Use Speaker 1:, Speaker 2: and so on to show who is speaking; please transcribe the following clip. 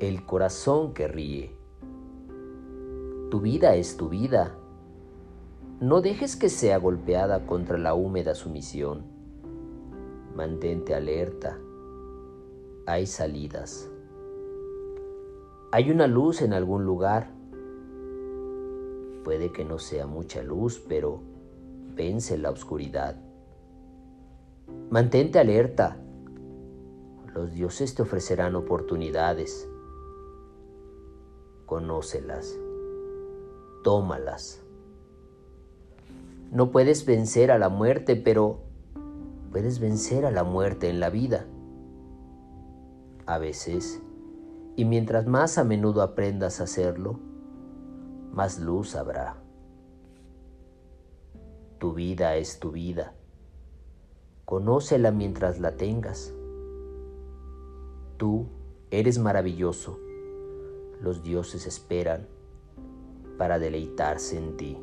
Speaker 1: el corazón que ríe. Tu vida es tu vida. No dejes que sea golpeada contra la húmeda sumisión. Mantente alerta. Hay salidas. Hay una luz en algún lugar. Puede que no sea mucha luz, pero vence la oscuridad. Mantente alerta. Los dioses te ofrecerán oportunidades. Conócelas. Tómalas. No puedes vencer a la muerte, pero puedes vencer a la muerte en la vida. A veces, y mientras más a menudo aprendas a hacerlo, más luz habrá. Tu vida es tu vida. Conócela mientras la tengas. Tú eres maravilloso. Los dioses esperan para deleitarse en ti.